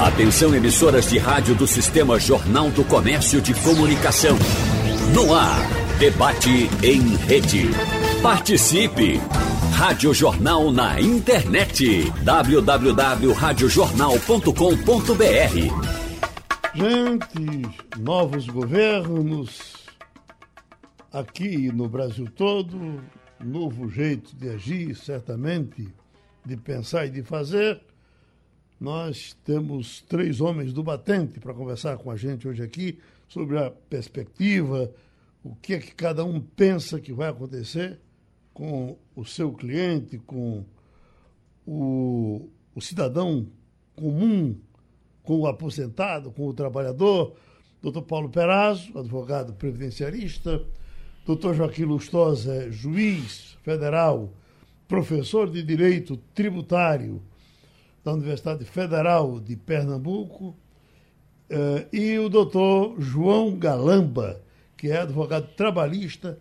Atenção emissoras de rádio do Sistema Jornal do Comércio de Comunicação. No ar, debate em rede. Participe! Rádio Jornal na internet. www.radiojornal.com.br Gente, novos governos aqui no Brasil todo, novo jeito de agir, certamente, de pensar e de fazer. Nós temos três homens do batente para conversar com a gente hoje aqui sobre a perspectiva, o que é que cada um pensa que vai acontecer com o seu cliente, com o, o cidadão comum, com o aposentado, com o trabalhador. Doutor Paulo Perazzo, advogado previdenciarista. Doutor Joaquim Lustosa, juiz federal, professor de Direito Tributário da Universidade Federal de Pernambuco. Uh, e o doutor João Galamba, que é advogado trabalhista,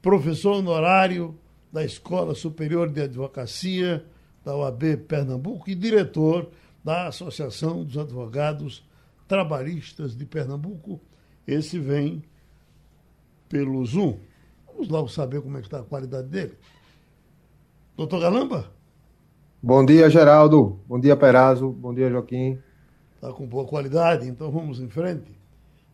professor honorário da Escola Superior de Advocacia da OAB Pernambuco e diretor da Associação dos Advogados Trabalhistas de Pernambuco. Esse vem pelo Zoom. Vamos logo saber como é que está a qualidade dele. Doutor Galamba? Bom dia, Geraldo. Bom dia, Perazzo. Bom dia, Joaquim. Está com boa qualidade, então vamos em frente.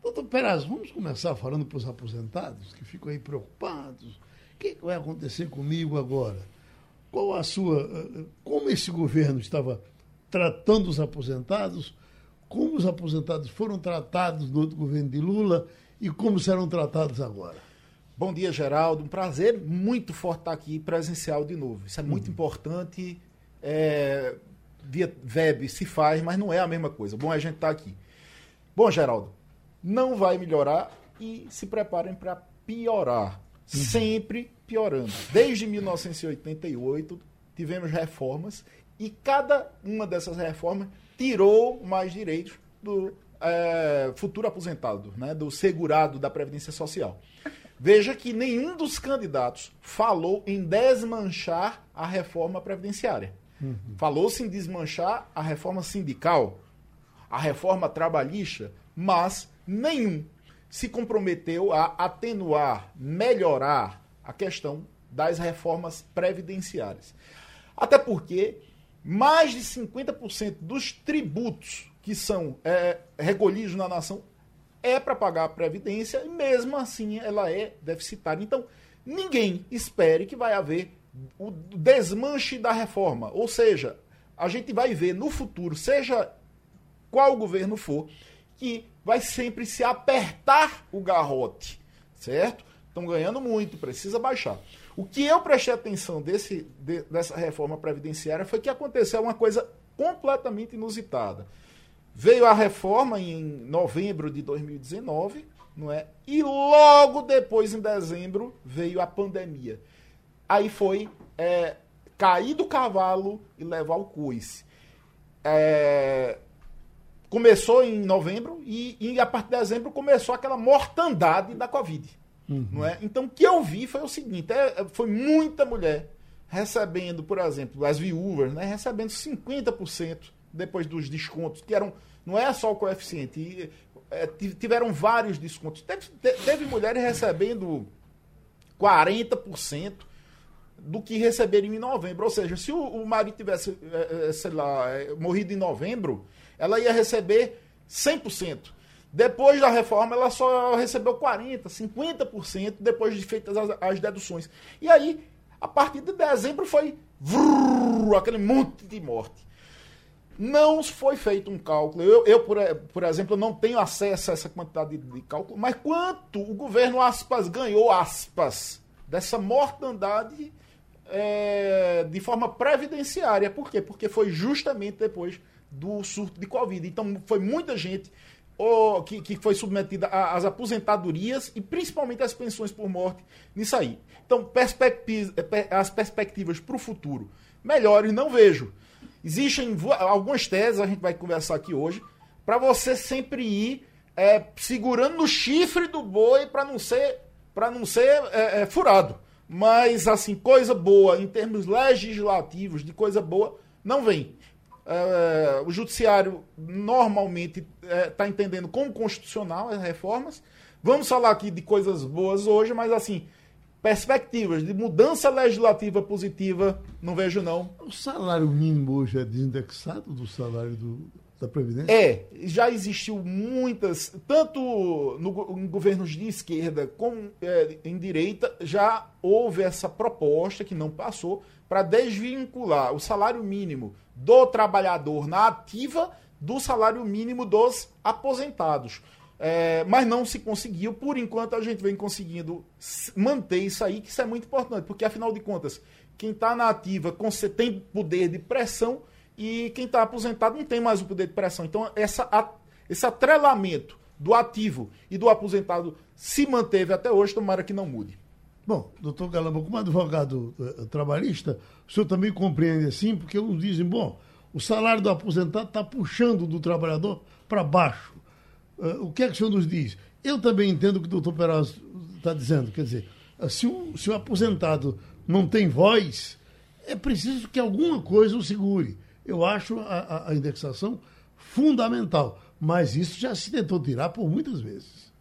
Doutor Perazzo, vamos começar falando para os aposentados que ficam aí preocupados. O que vai acontecer comigo agora? Qual a sua. Eh, como esse governo estava tratando os aposentados? Como os aposentados foram tratados no outro governo de Lula e como serão tratados agora? Bom dia, Geraldo. Um prazer muito forte estar aqui presencial de novo. Isso é muito uhum. importante. É, via web se faz, mas não é a mesma coisa. Bom, a gente estar aqui. Bom, Geraldo, não vai melhorar e se preparem para piorar. Uhum. Sempre piorando. Desde 1988 tivemos reformas e cada uma dessas reformas tirou mais direitos do é, futuro aposentado, né, do segurado da Previdência Social. Veja que nenhum dos candidatos falou em desmanchar a reforma previdenciária. Uhum. Falou-se em desmanchar a reforma sindical, a reforma trabalhista, mas nenhum se comprometeu a atenuar, melhorar a questão das reformas previdenciárias. Até porque mais de 50% dos tributos que são é, recolhidos na nação é para pagar a previdência e mesmo assim ela é deficitária. Então, ninguém espere que vai haver o desmanche da reforma. Ou seja, a gente vai ver no futuro, seja qual governo for, que vai sempre se apertar o garrote, certo? Estão ganhando muito, precisa baixar. O que eu prestei atenção desse, de, dessa reforma previdenciária foi que aconteceu uma coisa completamente inusitada. Veio a reforma em novembro de 2019, não é? E logo depois, em dezembro, veio a pandemia. Aí foi é, cair do cavalo e levar o coice. É, começou em novembro e, e, a partir de dezembro começou aquela mortandade da Covid. Uhum. Não é? Então, o que eu vi foi o seguinte: é, foi muita mulher recebendo, por exemplo, as viúvas, né, recebendo 50% depois dos descontos, que eram. Não é só o coeficiente, e, é, tiveram vários descontos. Teve, teve mulheres recebendo 40% do que receberiam em novembro. Ou seja, se o, o marido tivesse, é, é sei lá, é, morrido em novembro, ela ia receber 100%. Depois da reforma, ela só recebeu 40%, 50% depois de feitas as, as deduções. E aí, a partir de dezembro, foi vrrr, aquele monte de morte. Não foi feito um cálculo. Eu, eu por, por, exemplo, não tenho acesso a essa quantidade de, de cálculo, mas quanto o governo aspas ganhou aspas dessa mortandade é, de forma previdenciária. Por quê? Porque foi justamente depois do surto de Covid. Então foi muita gente ou, que, que foi submetida às aposentadorias e principalmente às pensões por morte nisso aí. Então, as perspectivas para o futuro melhores não vejo. Existem algumas teses, a gente vai conversar aqui hoje, para você sempre ir é, segurando no chifre do boi para não ser, não ser é, é, furado. Mas, assim, coisa boa, em termos legislativos, de coisa boa, não vem. É, o judiciário normalmente está é, entendendo como constitucional as reformas. Vamos falar aqui de coisas boas hoje, mas assim, perspectivas de mudança legislativa positiva, não vejo não. O salário mínimo hoje é desindexado do salário do, da Previdência? É, já existiu muitas, tanto no, em governos de esquerda como é, em direita, já houve essa proposta que não passou para desvincular o salário mínimo do trabalhador na ativa do salário mínimo dos aposentados. É, mas não se conseguiu. Por enquanto, a gente vem conseguindo manter isso aí, que isso é muito importante, porque afinal de contas, quem está na ativa tem poder de pressão e quem está aposentado não tem mais o poder de pressão. Então, essa, a, esse atrelamento do ativo e do aposentado se manteve até hoje, tomara que não mude. Bom, doutor Galamba, como advogado uh, trabalhista, o senhor também compreende assim, porque uns dizem, bom, o salário do aposentado está puxando do trabalhador para baixo. Uh, o que é que o senhor nos diz? Eu também entendo o que o doutor Peraz está dizendo. Quer dizer, se o, se o aposentado não tem voz, é preciso que alguma coisa o segure. Eu acho a, a indexação fundamental, mas isso já se tentou tirar por muitas vezes.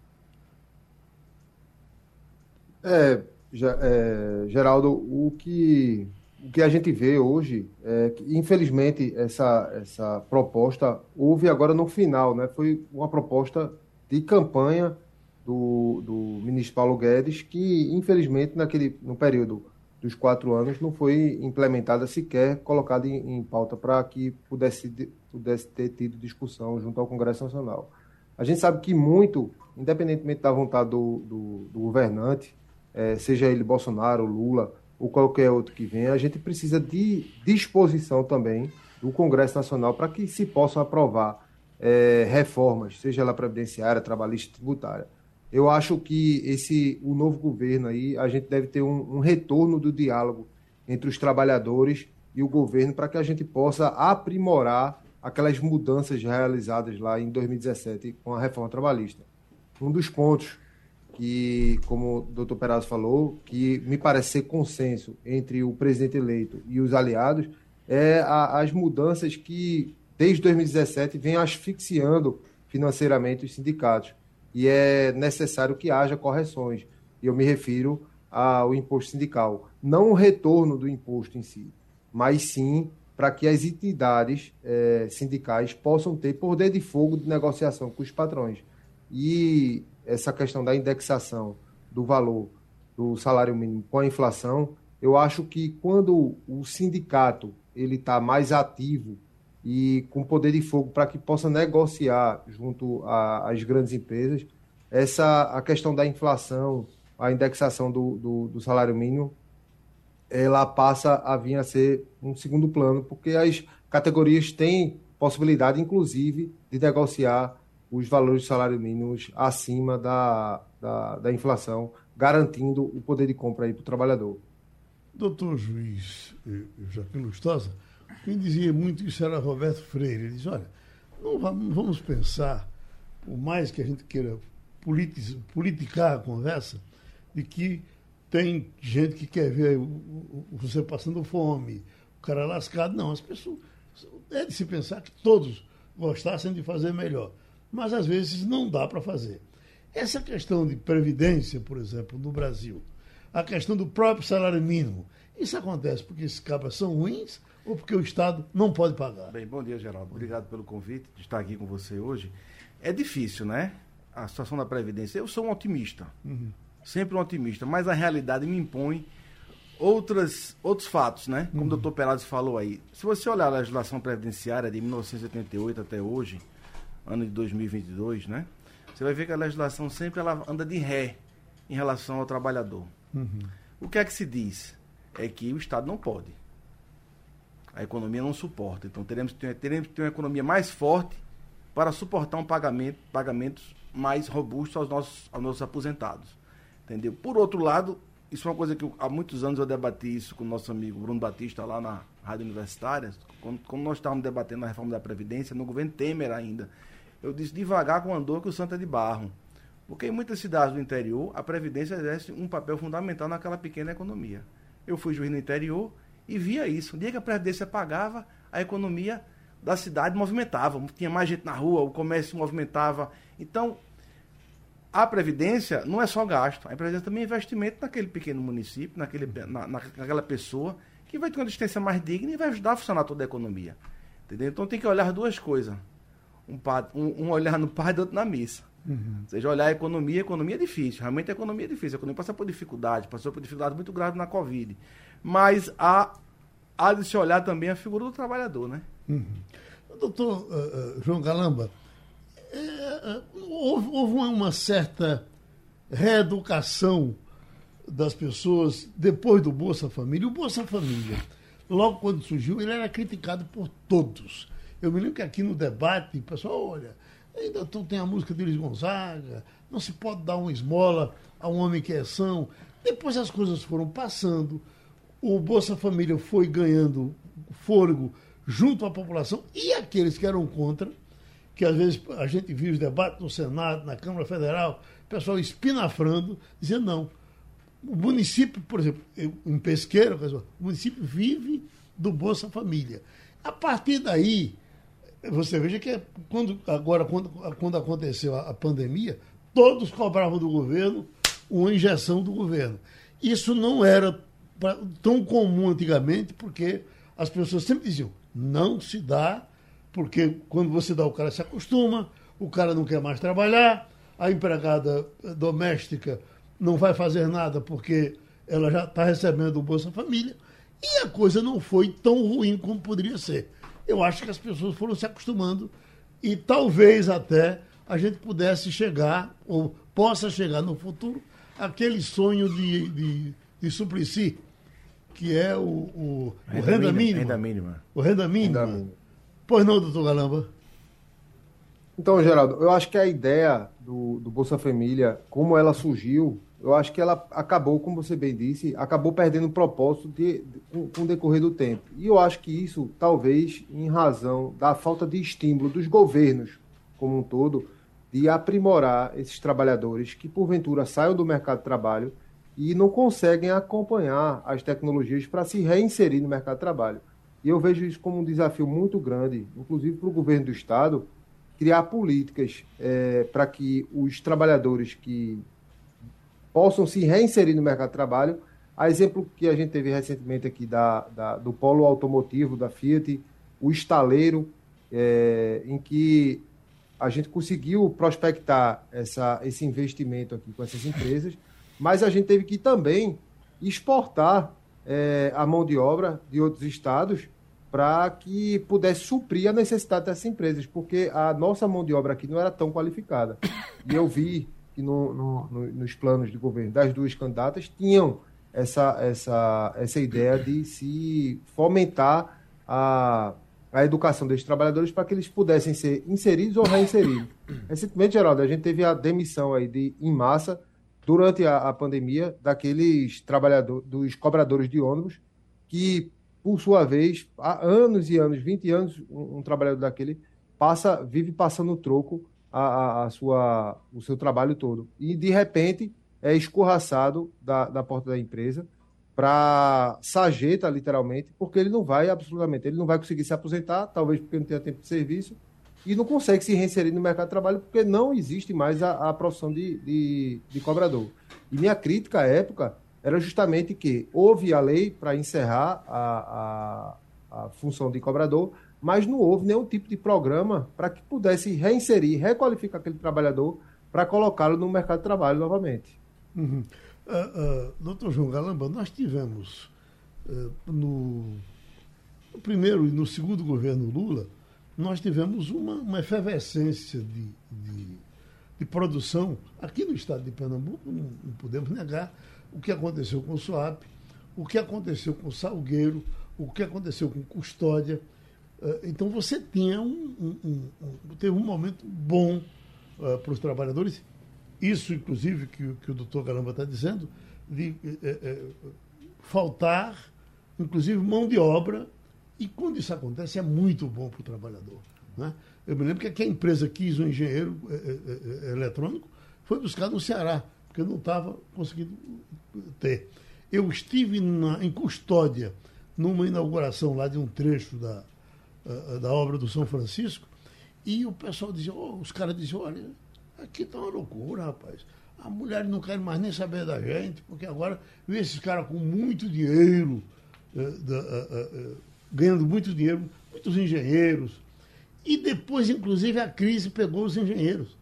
É, é, Geraldo, o que, o que a gente vê hoje é que, infelizmente, essa, essa proposta houve agora no final, né? Foi uma proposta de campanha do, do ministro Paulo Guedes, que, infelizmente, naquele, no período dos quatro anos não foi implementada sequer, colocada em, em pauta para que pudesse, pudesse ter tido discussão junto ao Congresso Nacional. A gente sabe que muito, independentemente da vontade do, do, do governante, é, seja ele Bolsonaro, Lula ou qualquer outro que venha, a gente precisa de disposição também do Congresso Nacional para que se possam aprovar é, reformas, seja ela previdenciária, trabalhista, tributária eu acho que esse o novo governo aí, a gente deve ter um, um retorno do diálogo entre os trabalhadores e o governo para que a gente possa aprimorar aquelas mudanças realizadas lá em 2017 com a reforma trabalhista. Um dos pontos que, como o doutor Perazzo falou, que me parece ser consenso entre o presidente eleito e os aliados, é a, as mudanças que, desde 2017, vem asfixiando financeiramente os sindicatos e é necessário que haja correções. E eu me refiro ao imposto sindical. Não o retorno do imposto em si, mas sim para que as entidades é, sindicais possam ter poder de fogo de negociação com os patrões. E essa questão da indexação do valor do salário mínimo com a inflação, eu acho que quando o sindicato ele está mais ativo e com poder de fogo para que possa negociar junto às grandes empresas. Essa a questão da inflação, a indexação do, do, do, salário mínimo, ela passa a vir a ser um segundo plano, porque as categorias têm possibilidade, inclusive, de negociar os valores de salário mínimos acima da, da, da inflação, garantindo o poder de compra para o trabalhador. Doutor juiz Joaquim Lustosa, quem dizia muito isso era Roberto Freire. Ele diz: olha, não vamos pensar, por mais que a gente queira politicar a conversa, de que tem gente que quer ver você passando fome, o cara lascado. Não, as pessoas. É de se pensar que todos gostassem de fazer melhor. Mas às vezes não dá para fazer. Essa questão de previdência, por exemplo, no Brasil, a questão do próprio salário mínimo, isso acontece porque esses cabras são ruins ou porque o Estado não pode pagar? Bem, bom dia, Geraldo. Obrigado pelo convite de estar aqui com você hoje. É difícil, né? A situação da Previdência. Eu sou um otimista. Uhum. Sempre um otimista, mas a realidade me impõe outras, outros fatos, né? Como uhum. o doutor Perazzi falou aí. Se você olhar a legislação previdenciária de 1988 até hoje, ano de 2022, né? Você vai ver que a legislação sempre ela anda de ré em relação ao trabalhador. Uhum. O que é que se diz? É que o Estado não pode a economia não suporta. Então teremos que ter, teremos ter uma economia mais forte para suportar um pagamento, pagamentos mais robustos aos nossos, aos nossos aposentados. Entendeu? Por outro lado, isso é uma coisa que eu, há muitos anos eu debati isso com o nosso amigo Bruno Batista lá na Rádio Universitária, quando, quando nós estávamos debatendo a reforma da Previdência, no governo Temer ainda. Eu disse devagar com andor que o santo é de barro. Porque em muitas cidades do interior, a Previdência exerce um papel fundamental naquela pequena economia. Eu fui juiz no interior e via isso. O dia que a Previdência pagava, a economia da cidade movimentava. Tinha mais gente na rua, o comércio movimentava. Então, a Previdência não é só gasto. A Previdência também é investimento naquele pequeno município, naquele, na, naquela pessoa, que vai ter uma existência mais digna e vai ajudar a funcionar toda a economia. Entendeu? Então tem que olhar as duas coisas. Um, um, um olhar no padre e outro na missa. Uhum. Ou seja, olhar a economia, a economia é difícil. Realmente a economia é difícil. A economia passa por dificuldade, passou por dificuldade muito grave na Covid. Mas há, há de se olhar também a figura do trabalhador, né? Uhum. Doutor uh, João Galamba, é, houve, houve uma, uma certa reeducação das pessoas depois do Bolsa Família. O Bolsa Família, logo quando surgiu, ele era criticado por todos. Eu me lembro que aqui no debate, o pessoal, olha, ainda tem a música de Luiz Gonzaga, não se pode dar uma esmola a um homem que é são. Depois as coisas foram passando, o Bolsa Família foi ganhando fôlego junto à população e aqueles que eram contra, que às vezes a gente viu os debates no Senado, na Câmara Federal, o pessoal espinafrando, dizendo não. O município, por exemplo, em Pesqueira, o município vive do Bolsa Família. A partir daí, você veja que é quando, agora, quando, quando aconteceu a pandemia, todos cobravam do governo uma injeção do governo. Isso não era pra, tão comum antigamente, porque as pessoas sempre diziam, não se dá, porque quando você dá, o cara se acostuma, o cara não quer mais trabalhar, a empregada doméstica não vai fazer nada porque ela já está recebendo o Bolsa Família, e a coisa não foi tão ruim como poderia ser. Eu acho que as pessoas foram se acostumando e talvez até a gente pudesse chegar, ou possa chegar no futuro, aquele sonho de, de, de que é o, o, renda, o renda, mínima, Renda mínima. O renda mínima. Renda mínima. Pois não, doutor Galamba? Então, Geraldo, eu acho que a ideia do, do Bolsa Família, como ela surgiu, eu acho que ela acabou, como você bem disse, acabou perdendo o propósito de, de, com, com o decorrer do tempo. E eu acho que isso, talvez, em razão da falta de estímulo dos governos como um todo, de aprimorar esses trabalhadores que, porventura, saiam do mercado de trabalho e não conseguem acompanhar as tecnologias para se reinserir no mercado de trabalho. E eu vejo isso como um desafio muito grande, inclusive para o governo do Estado, criar políticas é, para que os trabalhadores que possam se reinserir no mercado de trabalho. A exemplo que a gente teve recentemente aqui da, da do polo automotivo da Fiat, o estaleiro, é, em que a gente conseguiu prospectar essa, esse investimento aqui com essas empresas, mas a gente teve que também exportar é, a mão de obra de outros estados para que pudesse suprir a necessidade dessas empresas, porque a nossa mão de obra aqui não era tão qualificada. E eu vi que no, no, no, nos planos de governo das duas candidatas tinham essa, essa, essa ideia de se fomentar a, a educação desses trabalhadores para que eles pudessem ser inseridos ou reinseridos. Recentemente, Geraldo, a gente teve a demissão aí de, em massa durante a, a pandemia daqueles trabalhadores, dos cobradores de ônibus, que, por sua vez, há anos e anos, 20 anos, um, um trabalhador daquele passa, vive passando troco a, a, sua, o seu trabalho todo. E, de repente, é escorraçado da, da porta da empresa para sarjeta, literalmente, porque ele não vai, absolutamente, ele não vai conseguir se aposentar, talvez porque não tenha tempo de serviço, e não consegue se reinserir no mercado de trabalho porque não existe mais a, a profissão de, de, de cobrador. E minha crítica à época era justamente que houve a lei para encerrar a, a, a função de cobrador, mas não houve nenhum tipo de programa para que pudesse reinserir, requalificar aquele trabalhador para colocá-lo no mercado de trabalho novamente. Uhum. Uh, uh, doutor João Galamba, nós tivemos uh, no, no, primeiro e no segundo governo Lula, nós tivemos uma, uma efervescência de, de, de, produção aqui no estado de Pernambuco, não, não podemos negar o que aconteceu com o SUAP, o que aconteceu com o Salgueiro, o que aconteceu com Custódia. Eh, então você tinha um, um, um, teve um momento bom uh, para os trabalhadores, isso inclusive que, que o doutor Galamba está dizendo, de é, é, faltar, inclusive, mão de obra, e quando isso acontece é muito bom para o trabalhador. Né? Eu me lembro que aqui a empresa quis um engenheiro é, eletrônico, foi buscar no Ceará, porque não estava conseguindo ter. Eu estive na, em custódia numa inauguração lá de um trecho da, da obra do São Francisco, e o pessoal dizia, oh, os caras diziam, olha, aqui tá uma loucura, rapaz. A mulher não quer mais nem saber da gente, porque agora vê esses caras com muito dinheiro, uh, ganhando muito dinheiro, muitos engenheiros. E depois, inclusive, a crise pegou os engenheiros.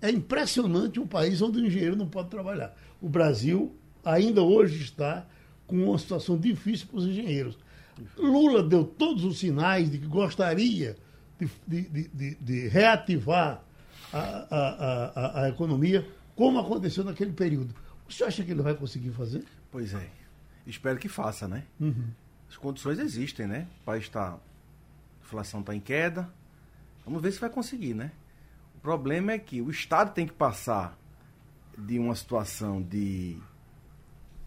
É impressionante um país onde o engenheiro não pode trabalhar. O Brasil ainda hoje está com uma situação difícil para os engenheiros. Lula deu todos os sinais de que gostaria de, de, de, de reativar a, a, a, a, economia, como aconteceu naquele período. O senhor acha que ele vai conseguir fazer? Pois é. Espero que faça, né? Uhum. As condições existem, né? O país está. A inflação está em queda. Vamos ver se vai conseguir, né? O problema é que o Estado tem que passar de uma situação de,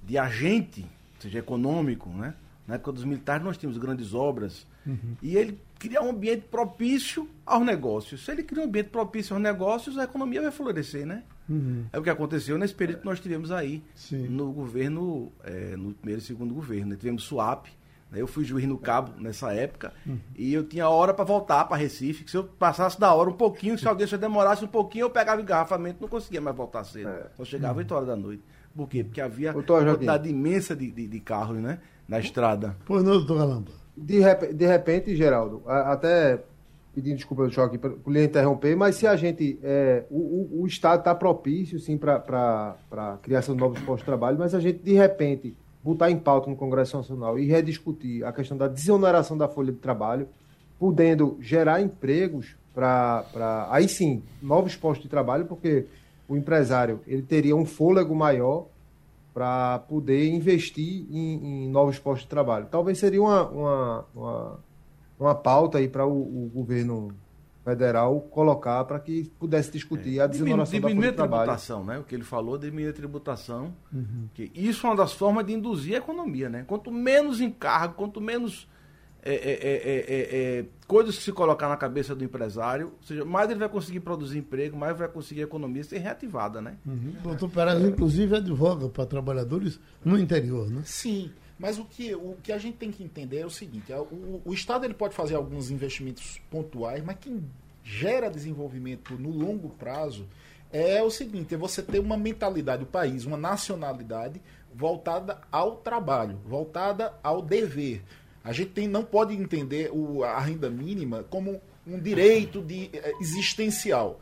de agente, seja econômico, né? Na época dos militares nós tínhamos grandes obras uhum. e ele cria um ambiente propício aos negócios. Se ele cria um ambiente propício aos negócios, a economia vai florescer, né? Uhum. É o que aconteceu nesse período que nós tivemos aí Sim. no governo, é, no primeiro e segundo governo. Né? Tivemos SUAP, né? Eu fui juiz no Cabo nessa época uhum. e eu tinha hora para voltar para Recife. Que se eu passasse da hora um pouquinho, se alguém só demorasse um pouquinho, eu pegava engarrafamento, não conseguia mais voltar cedo. É. Só chegava uhum. 8 horas da noite. Por quê? Porque havia uma quantidade imensa de, de, de carros, né? Na estrada. Pois não, doutor Galamba. De, rep de repente, Geraldo, até pedindo desculpa do choque por lhe interromper, mas se a gente. É, o, o, o, Estado está propício, sim, para a criação de novos postos de trabalho, mas a gente, de repente, botar em pauta no Congresso Nacional e rediscutir a questão da desoneração da folha de trabalho, podendo gerar empregos para. Aí sim, novos postos de trabalho, porque o empresário ele teria um fôlego maior para poder investir em, em, novos postos de trabalho. Talvez seria uma, uma, uma, uma pauta aí para o, o, governo federal colocar para que pudesse discutir é, a desoneração da folha de trabalho. tributação, né? O que ele falou, diminuir a tributação. Uhum. Que isso é uma das formas de induzir a economia, né? Quanto menos encargo, quanto menos é é, é, é, é, coisas que se colocar na cabeça do empresário, ou seja, mais ele vai conseguir produzir emprego, mais vai conseguir a economia ser reativada, né? Uhum. O doutor Peraz, inclusive, advoga para trabalhadores no interior, né? Sim. Mas o que, o que a gente tem que entender é o seguinte: o, o Estado ele pode fazer alguns investimentos pontuais, mas quem gera desenvolvimento no longo prazo é o seguinte: é você ter uma mentalidade do país, uma nacionalidade voltada ao trabalho, voltada ao dever. A gente tem, não pode entender o, a renda mínima como um direito de, eh, existencial.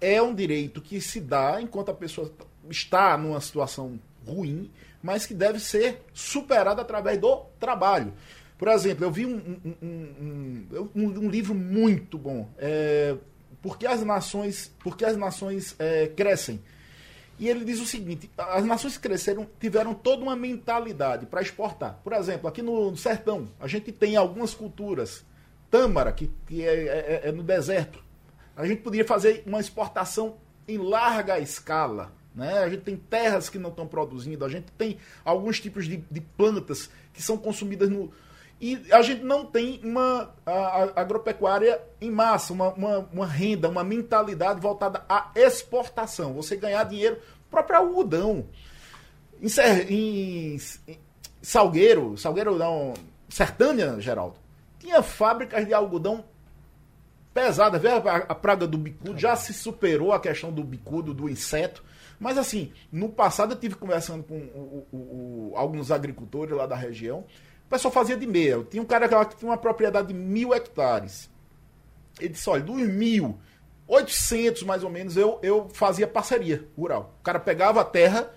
É um direito que se dá enquanto a pessoa está numa situação ruim, mas que deve ser superado através do trabalho. Por exemplo, eu vi um, um, um, um livro muito bom, é, porque as nações, porque as nações é, crescem. E ele diz o seguinte: as nações que cresceram tiveram toda uma mentalidade para exportar. Por exemplo, aqui no sertão, a gente tem algumas culturas. Tâmara, que, que é, é, é, é no deserto. A gente poderia fazer uma exportação em larga escala. Né? A gente tem terras que não estão produzindo, a gente tem alguns tipos de, de plantas que são consumidas no, e a gente não tem uma a, a agropecuária em massa, uma, uma, uma, renda, uma mentalidade voltada à exportação. Você ganhar dinheiro, próprio algodão. Em, em, em Salgueiro, Salgueiro não, Sertânia, Geraldo, tinha fábricas de algodão pesada. Vê a, praga do bicudo, já se superou a questão do bicudo, do inseto. Mas assim, no passado eu tive conversando com o, o, o, alguns agricultores lá da região o pessoal fazia de meia. Tinha um cara que tinha uma propriedade de mil hectares. Ele disse: olha, dos mil, 800 mais ou menos, eu, eu fazia parceria rural. O cara pegava a terra,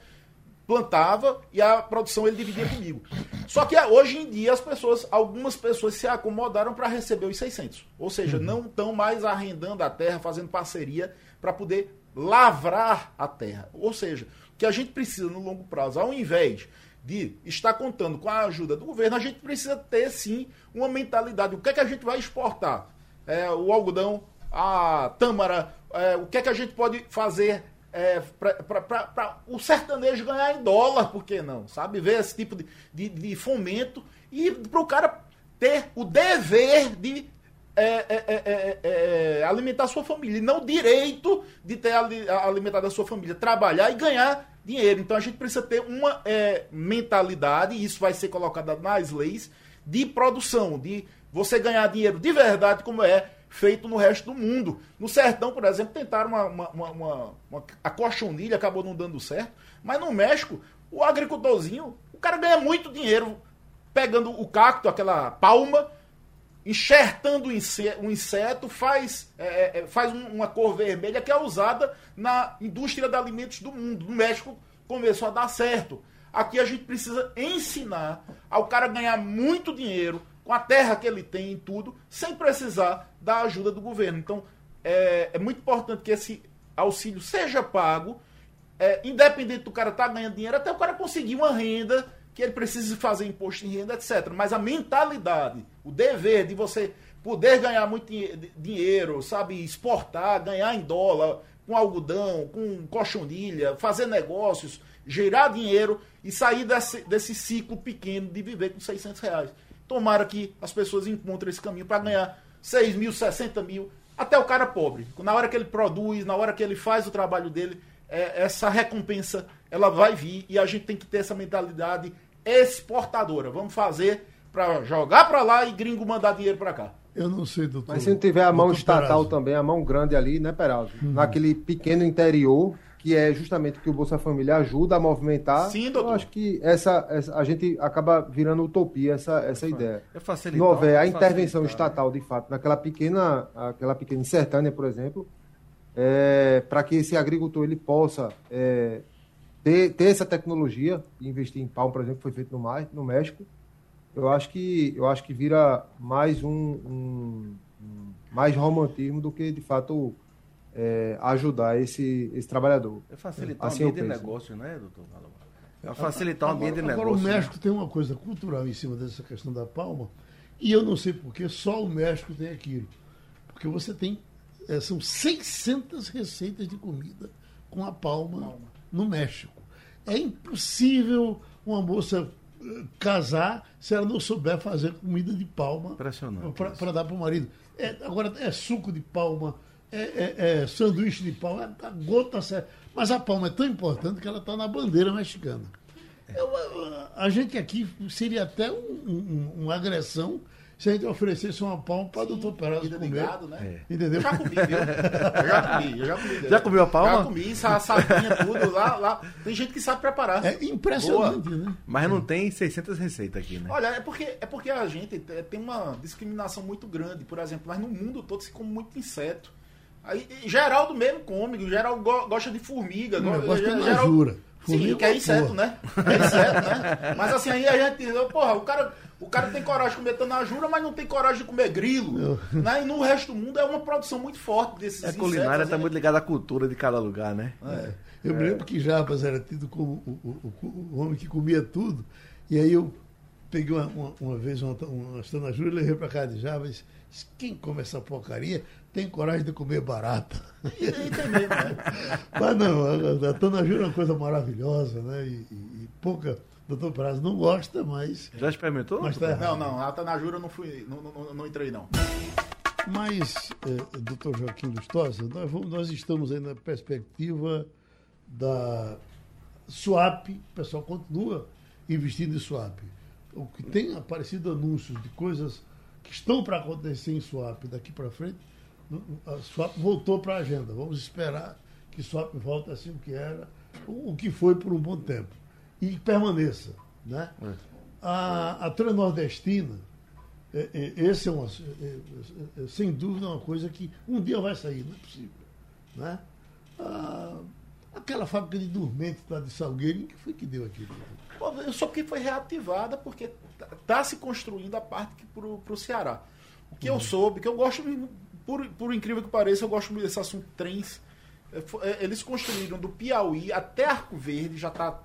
plantava e a produção ele dividia comigo. Só que hoje em dia as pessoas, algumas pessoas se acomodaram para receber os 600. Ou seja, uhum. não estão mais arrendando a terra, fazendo parceria para poder lavrar a terra. Ou seja, o que a gente precisa no longo prazo, ao invés de estar contando com a ajuda do governo, a gente precisa ter sim uma mentalidade. O que é que a gente vai exportar? É, o algodão, a tâmara, é, o que é que a gente pode fazer é, para o sertanejo ganhar em dólar, por que não? Sabe? Ver esse tipo de, de, de fomento e para o cara ter o dever de é é, é, é, é, alimentar a sua família, e não o direito de ter alimentado a sua família, trabalhar e ganhar dinheiro. Então a gente precisa ter uma mentalidade, e isso vai ser colocado nas leis, de produção, de você ganhar dinheiro de verdade, como é feito no resto do mundo. No sertão, por exemplo, tentaram uma, uma, uma, uma a cochonilha, acabou não dando certo. Mas no México, o agricultorzinho, o cara ganha muito dinheiro pegando o cacto, aquela palma, enxertando o inseto, faz, é, é, é, faz uma cor vermelha que é usada na indústria de alimentos do mundo. No México começou a dar certo. Aqui a gente precisa ensinar ao cara ganhar muito dinheiro com a terra que ele tem e tudo, sem precisar da ajuda do governo. Então, é, é muito importante que esse auxílio seja pago, é, independente do cara estar tá ganhando dinheiro, até o cara conseguir uma renda que ele precise fazer imposto de renda, etc. Mas a mentalidade, o dever de você poder ganhar muito dinheiro, sabe, exportar, ganhar em dólar, com algodão, com cochonilha, fazer negócios, gerar dinheiro e sair desse, desse ciclo pequeno de viver com 600 reais. Tomara que as pessoas encontrem esse caminho para ganhar 6 mil, 60 mil, até o cara pobre. Na hora que ele produz, na hora que ele faz o trabalho dele, é, essa recompensa ela vai vir e a gente tem que ter essa mentalidade exportadora. Vamos fazer para jogar para lá e gringo mandar dinheiro para cá. Eu não sei, doutor. Mas se não tiver a mão estatal Perazzo. também, a mão grande ali, né, Peraldo? Uhum. Naquele pequeno interior, que é justamente o que o Bolsa Família ajuda a movimentar. Sim, doutor. Eu acho que essa, essa a gente acaba virando utopia essa, essa é, ideia. É facilitar, não houver a intervenção estatal, de fato, naquela pequena, aquela pequena sertânia, por exemplo, é, para que esse agricultor ele possa é, ter, ter essa tecnologia e investir em palma, por exemplo, que foi feito no, no México, eu acho que eu acho que vira mais um, um, um mais romantismo do que de fato é, ajudar esse, esse trabalhador. É facilitar assim o ambiente de negócio, né, doutor? É facilitar o ambiente de negócio. Agora o México né? tem uma coisa cultural em cima dessa questão da palma, e eu não sei porque só o México tem aquilo. Porque você tem, é, são 600 receitas de comida com a palma, palma. No México. É impossível uma moça eh, casar se ela não souber fazer comida de palma para dar para o marido. É, agora, é suco de palma, é, é, é sanduíche de palma, é a gota certa. Mas a palma é tão importante que ela está na bandeira mexicana. Eu, a gente aqui seria até um, um, uma agressão se a gente oferecesse uma palma para o doutor Perazzo comer. Ligado, né? É. Entendeu? Eu já comi, viu? Eu já comi, eu já comi. Já comeu a palma? Já comi, sardinha, tudo. Lá, lá. Tem gente que sabe preparar. É impressionante, Boa. né? Mas não tem 600 receitas aqui, né? Olha, é porque, é porque a gente tem uma discriminação muito grande, por exemplo, mas no mundo todo se come muito inseto. Aí, Geraldo mesmo come, Geraldo gosta de formiga. Não, gosta de Geraldo... Sim, que é inseto, né? É inseto, né? Mas assim, aí a gente. Porra, o cara, o cara tem coragem de comer tanajura, mas não tem coragem de comer grilo. Né? E no resto do mundo é uma produção muito forte desses A culinária está muito ligada à cultura de cada lugar, né? É. Eu me lembro que Jarbas era tido como o, o, o, homem que comia tudo. E aí eu peguei uma, uma, uma vez uma, uma tanajura e levei para casa de Jarbas. Quem come essa porcaria tem coragem de comer barata. E, também, né? Mas não, a, a tanajura é uma coisa maravilhosa, né? E, e, e pouca doutor Prazo não gosta, mas. Já experimentou? Mas tá não, não, a Tanajura não fui, não, não, não entrei, não. Mas, é, doutor Joaquim Lustosa, nós, vamos, nós estamos aí na perspectiva da swap, o pessoal continua investindo em swap. O que tem aparecido anúncios de coisas que estão para acontecer em swap daqui para frente, a swap voltou para a agenda. Vamos esperar que swap volte assim o que era, o que foi por um bom tempo e permaneça. Né? É. A, a Transnordestina, é, é, esse é uma, é, é, sem dúvida uma coisa que um dia vai sair, não é possível. Né? Ah, aquela fábrica de dormente lá de Salgueiro, que foi que deu aquilo? Só que foi reativada porque está se construindo a parte para o Ceará. O que uhum. eu soube, que eu gosto, por, por incrível que pareça, eu gosto muito desse assunto trens. Eles construíram do Piauí até Arco Verde, já está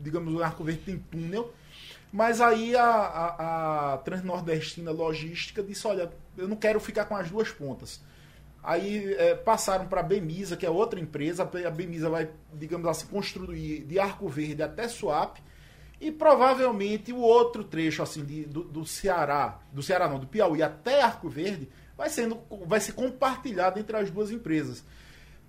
digamos, o Arco Verde tem túnel. Mas aí a, a, a Transnordestina Logística disse: olha, eu não quero ficar com as duas pontas. Aí é, passaram para a Bemisa, que é outra empresa. A Bemisa vai, digamos assim, construir de Arco Verde até Suape. E provavelmente o outro trecho assim de, do, do Ceará, do Ceará não, do Piauí até Arco Verde, vai, sendo, vai ser compartilhado entre as duas empresas.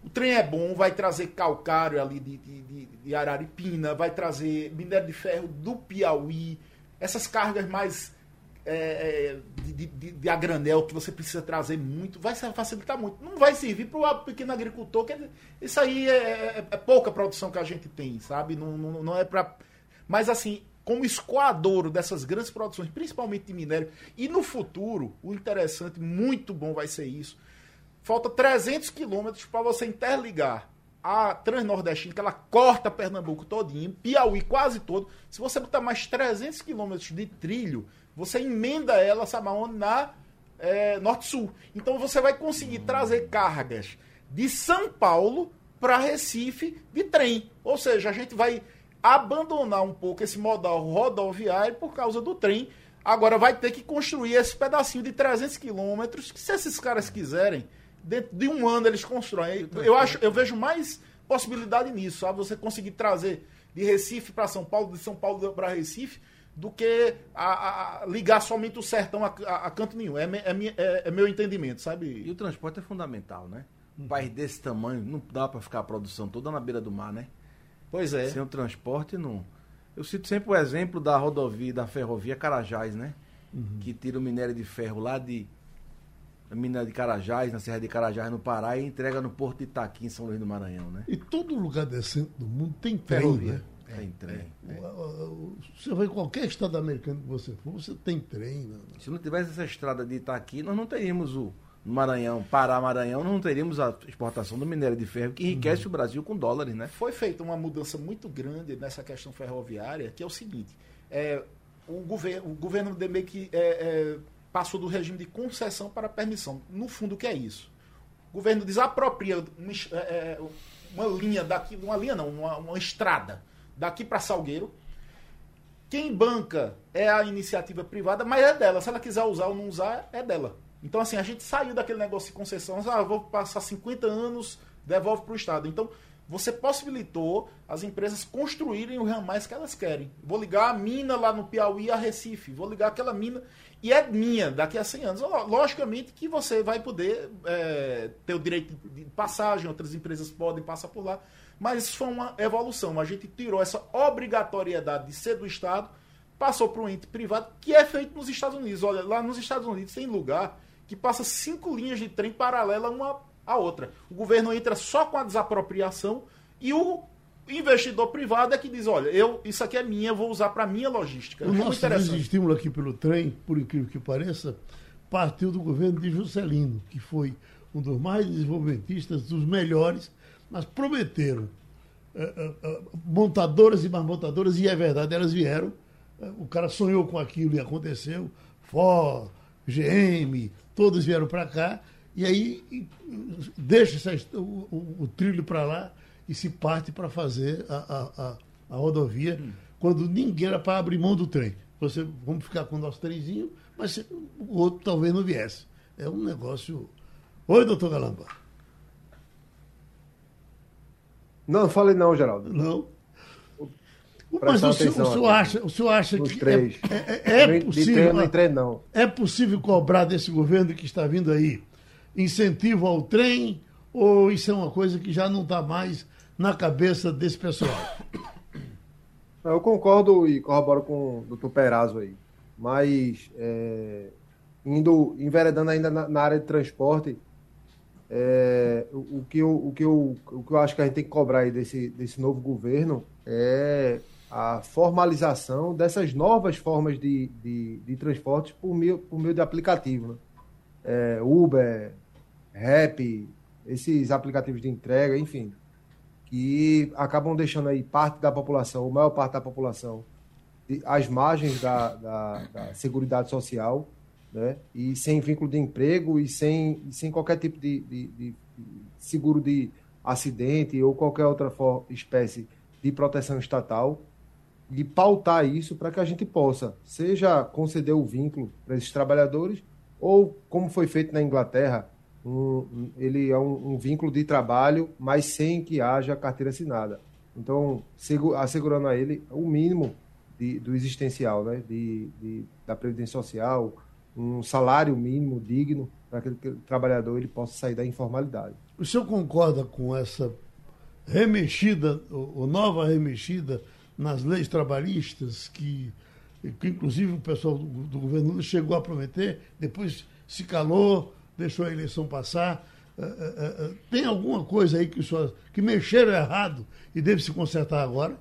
O trem é bom, vai trazer calcário ali de, de, de, Araripina, vai trazer minério de ferro do Piauí, essas cargas mais é, de, de, de, a granel que você precisa trazer muito, vai facilitar muito. Não vai servir para o pequeno agricultor, que isso aí é, é, é, pouca produção que a gente tem, sabe? Não, não, não é para. Mas assim, como escoadouro dessas grandes produções, principalmente de minério, e no futuro, o interessante, muito bom vai ser isso. Falta 300 quilômetros para você interligar a Transnordestina, que ela corta Pernambuco todinho, Piauí quase todo. Se você botar mais 300 quilômetros de trilho, você emenda ela, sabe aonde? Na é, Norte-Sul. Então você vai conseguir trazer cargas de São Paulo para Recife de trem. Ou seja, a gente vai abandonar um pouco esse modal rodoviário por causa do trem. Agora vai ter que construir esse pedacinho de 300 quilômetros, que se esses caras quiserem, dentro de um ano eles constroem. Eu, acho, eu vejo mais possibilidade nisso, sabe? Você conseguir trazer de Recife para São Paulo, de São Paulo para Recife, do que a, a ligar somente o sertão a, a, a canto nenhum. É, é, é, é, meu entendimento, sabe? E o transporte é fundamental, né? Um país desse tamanho, não dá para ficar a produção toda na beira do mar, né? Pois é. Sem o transporte, não. Eu cito sempre o exemplo da rodovia, da ferrovia Carajás, né? Uhum. Que tira o minério de ferro lá de a mina de Carajás, na Serra de Carajás, no Pará, e entrega no Porto de Itaqui, em São Luís do Maranhão, né? E todo lugar decente do mundo tem trem, Ferrovia. né? Tem trem. É. Você vai em qualquer estado americano que você for, você tem trem. Né? Se não tivesse essa estrada de Itaqui, nós não teríamos o Maranhão, Pará, Maranhão, não teríamos a exportação do minério de ferro, que enriquece uhum. o Brasil com dólares, né? Foi feita uma mudança muito grande nessa questão ferroviária, que é o seguinte, é, o, governo, o governo de meio que é, é, passou do regime de concessão para permissão. No fundo, o que é isso? O governo desapropria uma, é, é, uma linha daqui, uma linha não, uma, uma estrada daqui para Salgueiro. Quem banca é a iniciativa privada, mas é dela. Se ela quiser usar ou não usar, é dela. Então, assim, a gente saiu daquele negócio de concessão, ah, vou passar 50 anos, devolve para o Estado. Então, você possibilitou as empresas construírem o ramais que elas querem. Vou ligar a mina lá no Piauí a Recife, vou ligar aquela mina e é minha daqui a 100 anos. Logicamente que você vai poder é, ter o direito de passagem, outras empresas podem passar por lá, mas isso foi uma evolução. A gente tirou essa obrigatoriedade de ser do Estado, passou para um ente privado, que é feito nos Estados Unidos. Olha, lá nos Estados Unidos tem lugar que passa cinco linhas de trem paralela uma à outra. O governo entra só com a desapropriação e o investidor privado é que diz, olha, eu isso aqui é minha, eu vou usar para minha logística. O é nosso estímulo aqui pelo trem, por incrível que pareça, partiu do governo de Juscelino, que foi um dos mais desenvolvimentistas, dos melhores mas prometeram uh, uh, montadoras e mais montadoras, e é verdade, elas vieram. o cara sonhou com aquilo e aconteceu. Ford, GM, todos vieram para cá. E aí deixa essa, o, o, o, trilho para lá e se parte para fazer a, a, a, a rodovia, hum. quando ninguém era para abrir mão do trem. Você, vamos ficar com o nosso trenzinho, mas o outro talvez não viesse. É um negócio. Oi, doutor Galamba. Não, falei não, Geraldo. Não. Mas o senhor, o senhor, acha, o senhor acha que três. É, é, é possível. Não. É possível cobrar desse governo que está vindo aí incentivo ao trem ou isso é uma coisa que já não está mais na cabeça desse pessoal? Eu concordo e corroboro com o doutor Perazzo aí. Mas é, indo, enveredando ainda na, na área de transporte, é, o, o, que eu, o, que eu, o que eu acho que a gente tem que cobrar aí desse, desse novo governo é a formalização dessas novas formas de, de, de transporte por meio, por meio de aplicativo. Né? É, Uber, Rap, esses aplicativos de entrega, enfim, que acabam deixando aí parte da população, a maior parte da população, às margens da, da, da Seguridade Social né? e sem vínculo de emprego e sem, sem qualquer tipo de, de, de, seguro de acidente ou qualquer outra espécie de proteção estatal e pautar isso para que a gente possa, seja conceder o vínculo para esses trabalhadores ou, como foi feito na Inglaterra, um, ele é um, um, vínculo de trabalho, mas sem que haja carteira assinada. Então, assegurando a ele o mínimo de, do existencial, né? de, de, da Previdência Social, um salário mínimo digno para que aquele trabalhador ele possa sair da informalidade. O senhor concorda com essa remexida, ou nova remexida nas leis trabalhistas que que inclusive o pessoal do, do governo chegou a prometer, depois se calou, deixou a eleição passar. Uh, uh, tem alguma coisa aí que, só, que mexeram errado e deve se consertar agora?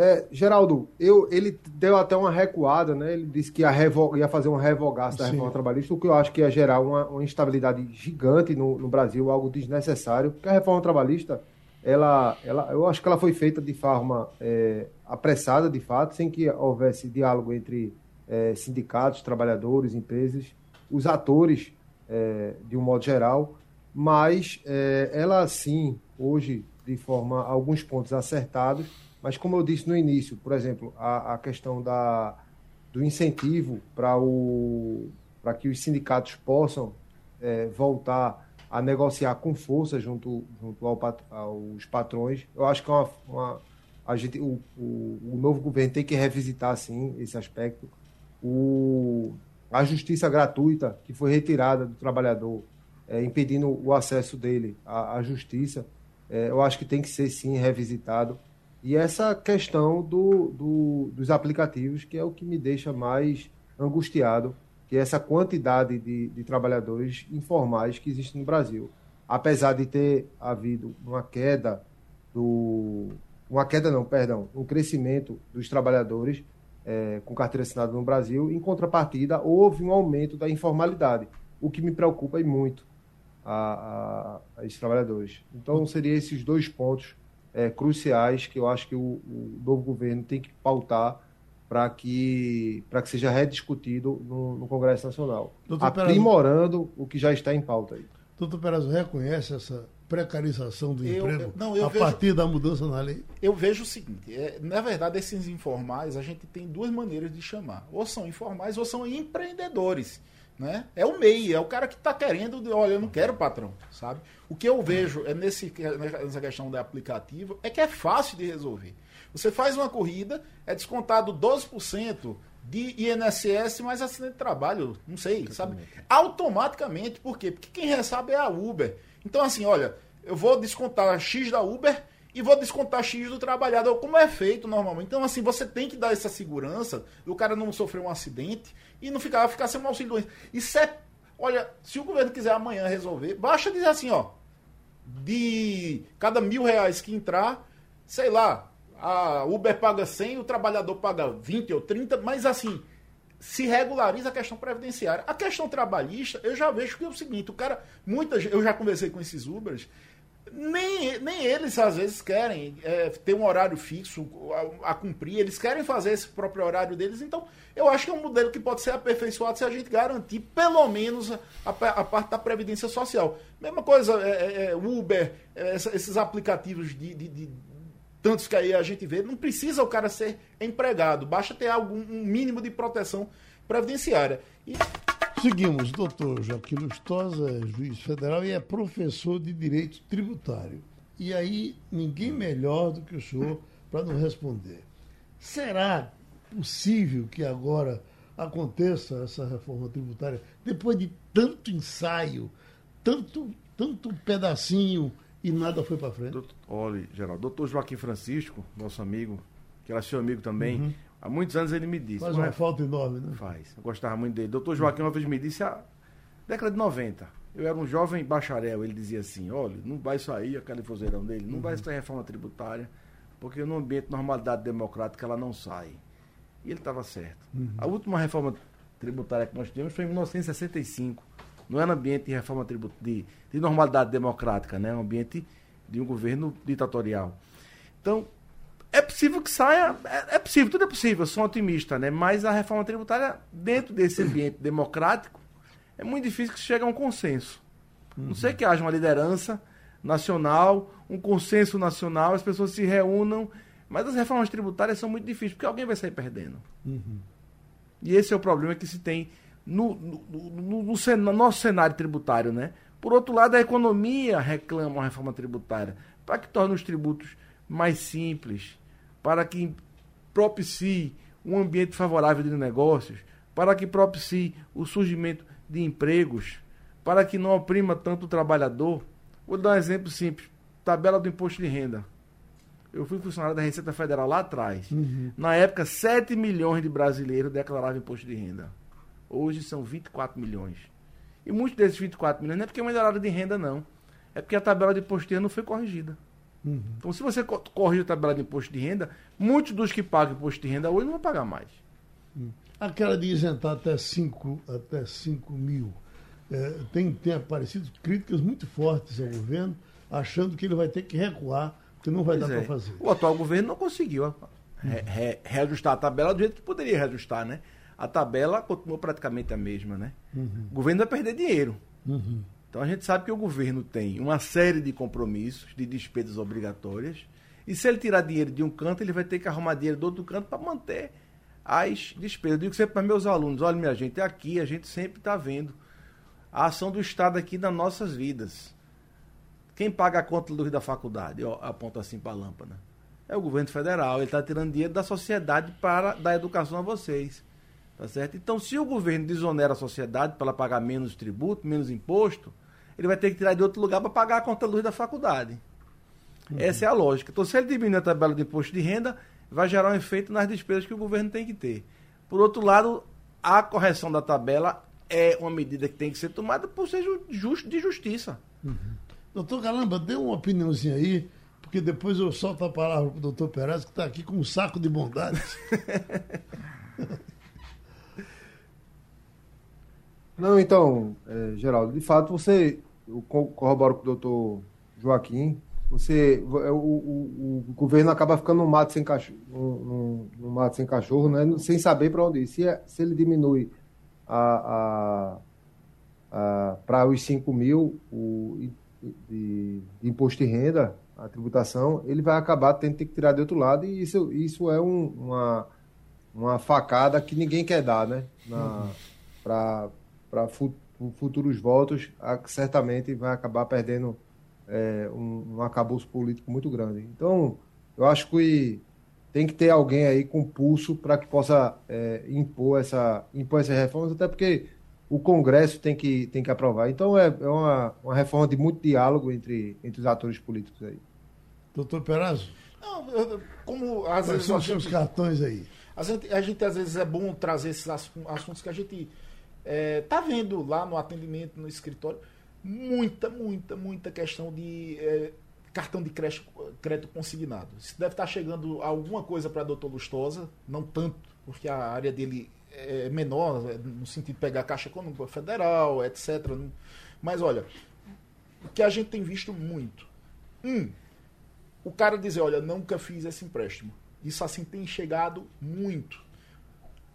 É, Geraldo, eu, ele deu até uma recuada, né? Ele disse que ia, revo, ia fazer um revogaço da Sim. reforma trabalhista, o que eu acho que ia gerar uma, uma instabilidade gigante no, no, Brasil, algo desnecessário, porque a reforma trabalhista, ela, ela, eu acho que ela foi feita de forma é, apressada, de fato, sem que houvesse diálogo entre é, sindicatos, trabalhadores, empresas, os atores, é, de um modo geral, mas é, ela sim, hoje, de forma, alguns pontos acertados, mas como eu disse no início, por exemplo, a, a questão da, do incentivo para que os sindicatos possam é, voltar a negociar com força junto, junto ao, aos patrões, eu acho que é uma, uma a gente, o, o, o, novo governo tem que revisitar sim esse aspecto. O, a justiça gratuita que foi retirada do trabalhador, é, impedindo o acesso dele à, à justiça, é, eu acho que tem que ser sim revisitado. E essa questão do, do, dos aplicativos, que é o que me deixa mais angustiado, que é essa quantidade de, de trabalhadores informais que existe no Brasil. Apesar de ter havido uma queda do. Uma queda não, perdão, um crescimento dos trabalhadores é, com carteira assinada no Brasil, em contrapartida, houve um aumento da informalidade, o que me preocupa e muito a, a, a esses trabalhadores. Então, seriam esses dois pontos é, cruciais que eu acho que o, o novo governo tem que pautar para que, que seja rediscutido no, no Congresso Nacional, Doutor aprimorando Perazzo, o que já está em pauta aí. Doutor Perazzo reconhece essa precarização do eu, emprego não, a vejo, partir da mudança na lei? Eu vejo o seguinte, é, na verdade esses informais a gente tem duas maneiras de chamar, ou são informais ou são empreendedores. Né? É o MEI, é o cara que está querendo, olha, eu não quero patrão, sabe? O que eu vejo é nesse, nessa questão do aplicativo é que é fácil de resolver. Você faz uma corrida, é descontado 12% de INSS mais acidente de trabalho, não sei, sabe? Automaticamente, por quê? Porque quem recebe é a Uber. Então, assim, olha, eu vou descontar X da Uber e vou descontar X do trabalhador, como é feito normalmente. Então, assim, você tem que dar essa segurança do cara não sofrer um acidente e não ficar, ficar sem um auxílio doença. Isso é. Olha, se o governo quiser amanhã resolver, basta dizer assim, ó. De cada mil reais que entrar, sei lá, a Uber paga 100, o trabalhador paga 20 ou 30, mas assim, se regulariza a questão previdenciária. A questão trabalhista, eu já vejo que é o seguinte, o cara, muitas, eu já conversei com esses Ubers, nem, nem eles às vezes querem é, ter um horário fixo a, a, cumprir, eles querem fazer esse próprio horário deles. Então, eu acho que é um modelo que pode ser aperfeiçoado se a gente garantir pelo menos a, a parte da previdência social. Mesma coisa, é, é, é Uber, é, esses aplicativos de, de, de, tantos que aí a gente vê, não precisa o cara ser empregado, basta ter algum um mínimo de proteção previdenciária. E Seguimos, doutor Joaquim Lustosa, juiz federal e é professor de direito tributário. E aí, ninguém melhor do que o senhor para nos responder. Será possível que agora aconteça essa reforma tributária depois de tanto ensaio, tanto, tanto pedacinho e nada foi para frente? Doutor, olha, Geraldo, doutor Joaquim Francisco, nosso amigo, que era seu amigo também, uhum Há muitos anos ele me disse. Faz uma é? falta enorme, né? Faz. Eu gostava muito dele. Doutor Joaquim uma vez me disse, a década de 90. Eu era um jovem bacharel. Ele dizia assim: olha, não vai sair aquele fuzeirão dele, não uhum. vai sair reforma tributária, porque no ambiente de normalidade democrática ela não sai. E ele estava certo. Uhum. A última reforma tributária que nós tivemos foi em 1965. Não era ambiente de reforma tribut de, de normalidade democrática, né? É um ambiente de um governo ditatorial. Então, é possível que saia, é, é, possível, tudo é possível, eu sou otimista, né? Mas a reforma tributária, dentro desse ambiente democrático, é muito difícil que chegue a um consenso. Uhum. Não sei que haja uma liderança nacional, um consenso nacional, as pessoas se reúnam, mas as reformas tributárias são muito difíceis, porque alguém vai sair perdendo. Uhum. E esse é o problema que se tem no, no, no, no, no nosso cenário tributário, né? Por outro lado, a economia reclama uma reforma tributária para que torne os tributos mais simples, para que propicie um ambiente favorável de negócios, para que propicie o surgimento de empregos, para que não oprima tanto o trabalhador. Vou dar um exemplo simples: tabela do imposto de renda. Eu fui funcionário da Receita Federal lá atrás. Uhum. Na época, 7 milhões de brasileiros declaravam imposto de renda. Hoje são 24 milhões. E muitos desses 24 milhões não é porque melhoraram de renda, não. É porque a tabela de imposto de renda não foi corrigida. Uhum. Então, se você corrige a tabela de imposto de renda, muitos dos que pagam imposto de renda hoje não vão pagar mais. Uhum. Aquela de isentar até 5 até cinco mil. É, tem, tem aparecido críticas muito fortes ao governo, achando que ele vai ter que recuar, porque não vai pois dar é. para fazer. O atual governo não conseguiu re, re, reajustar a tabela do jeito que poderia reajustar, né? A tabela continuou praticamente a mesma, né? Uhum. O governo vai perder dinheiro. Uhum. Então a gente sabe que o governo tem uma série de compromissos, de despesas obrigatórias, e se ele tirar dinheiro de um canto, ele vai ter que arrumar dinheiro do outro canto para manter as despesas. Eu digo sempre para meus alunos: olha, minha gente, aqui a gente sempre está vendo a ação do Estado aqui nas nossas vidas. Quem paga a conta de luz da faculdade? Eu aponto assim para a lâmpada. É o governo federal. Ele está tirando dinheiro da sociedade para dar educação a vocês. Tá certo? Então, se o governo desonera a sociedade para ela pagar menos tributo, menos imposto, ele vai ter que tirar de outro lugar para pagar a conta de luz da faculdade. Uhum. Essa é a lógica. Então, se ele diminuir a tabela de imposto de renda, vai gerar um efeito nas despesas que o governo tem que ter. Por outro lado, a correção da tabela é uma medida que tem que ser tomada por ser justo, de justiça. Uhum. Doutor Galamba, dê uma opiniãozinha aí, porque depois eu solto a palavra para o doutor Peraz, que está aqui com um saco de bondades. Não, então, é, Geraldo, de fato, você, eu corroboro com o doutor Joaquim, você, é, o, o, o, governo acaba ficando no mato sem cachorro, no, no mato sem cachorro, né, sem saber para onde ir. Se, é, se ele diminui a, a, a para os 5 mil o, de, de, imposto de renda, a tributação, ele vai acabar tendo que tirar de outro lado e isso, isso é um, uma, uma facada que ninguém quer dar, né? Uhum. Para futuros votos, certamente vai acabar perdendo é, um, um acabouço político muito grande. Então, eu acho que tem que ter alguém aí com pulso para que possa é, impor, essa, impor essas reformas, até porque o Congresso tem que, tem que aprovar. Então é, é uma, uma reforma de muito diálogo entre, entre os atores políticos aí. Doutor Perazzo? Não, como às Quais vezes. são os seus cartões aí? A gente, a gente, às vezes, é bom trazer esses assuntos que a gente é, tá vendo lá no atendimento, no escritório. Muita, muita, muita questão de é, cartão de crédito, crédito consignado. Isso deve estar chegando alguma coisa para doutor Lustosa, não tanto, porque a área dele é menor, no sentido de pegar a Caixa Econômica Federal, etc. Mas olha, o que a gente tem visto muito. Um, o cara dizer, olha, nunca fiz esse empréstimo. Isso assim tem chegado muito.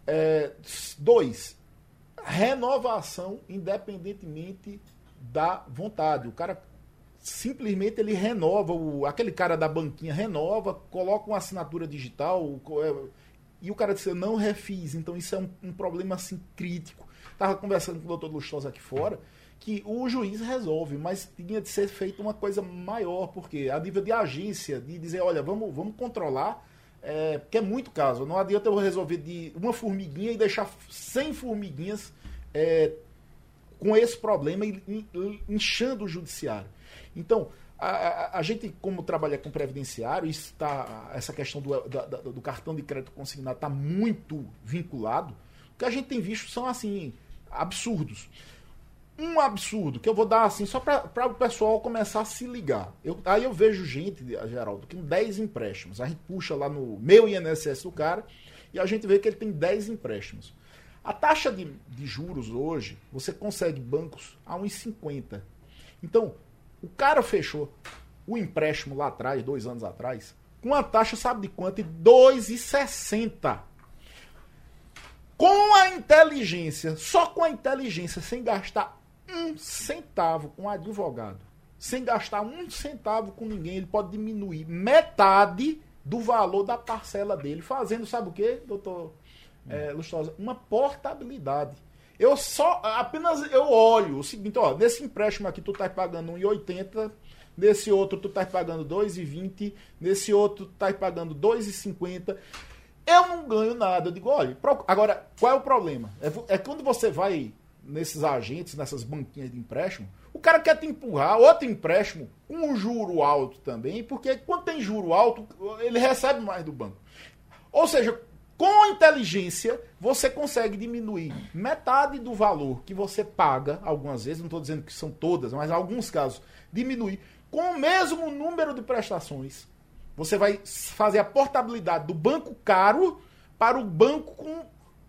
É, dois, renovação independentemente da vontade. O cara simplesmente ele renova, o, aquele cara da banquinha renova, coloca uma assinatura digital é, e o cara disse, eu não refiz. Então isso é um, um problema assim crítico. Estava conversando com o doutor Lustosa aqui fora, que o juiz resolve, mas tinha de ser feita uma coisa maior, porque a nível de agência, de dizer, olha, vamos, vamos controlar, é, porque é muito caso. Não adianta eu resolver de uma formiguinha e deixar 100 formiguinhas é, com esse problema inchando o judiciário. Então, a, a, a, gente, como trabalha com previdenciário, está, essa questão do, da, do cartão de crédito consignado está muito vinculado. O que a gente tem visto são, assim, absurdos. Um absurdo, que eu vou dar assim, só para o pessoal começar a se ligar. Eu, aí eu vejo gente, Geraldo, que tem 10 empréstimos. A gente puxa lá no meu INSS do cara e a gente vê que ele tem 10 empréstimos. A taxa de, de juros hoje, você consegue bancos a 1,50. Então, o cara fechou o empréstimo lá atrás, dois anos atrás, com a taxa, sabe de quanto? De 2,60. Com a inteligência, só com a inteligência, sem gastar um centavo com advogado, sem gastar um centavo com ninguém, ele pode diminuir metade do valor da parcela dele, fazendo, sabe o que, doutor é, Lustrosa? Uma portabilidade. Eu só, apenas eu olho o seguinte, ó, nesse empréstimo aqui tu tá pagando 1,80, nesse outro tu tá pagando 2,20, nesse outro tu tá pagando 2,50. Eu não ganho nada. Eu digo, olha, agora, qual é o problema? É, é quando você vai nesses agentes, nessas banquinhas de empréstimo, o cara quer te empurrar outro empréstimo com um juro alto também, porque quando tem juro alto, ele recebe mais do banco. Ou seja, com inteligência, você consegue diminuir metade do valor que você paga, algumas vezes, não estou dizendo que são todas, mas alguns casos, diminuir com o mesmo número de prestações. Você vai fazer a portabilidade do banco caro para o banco com,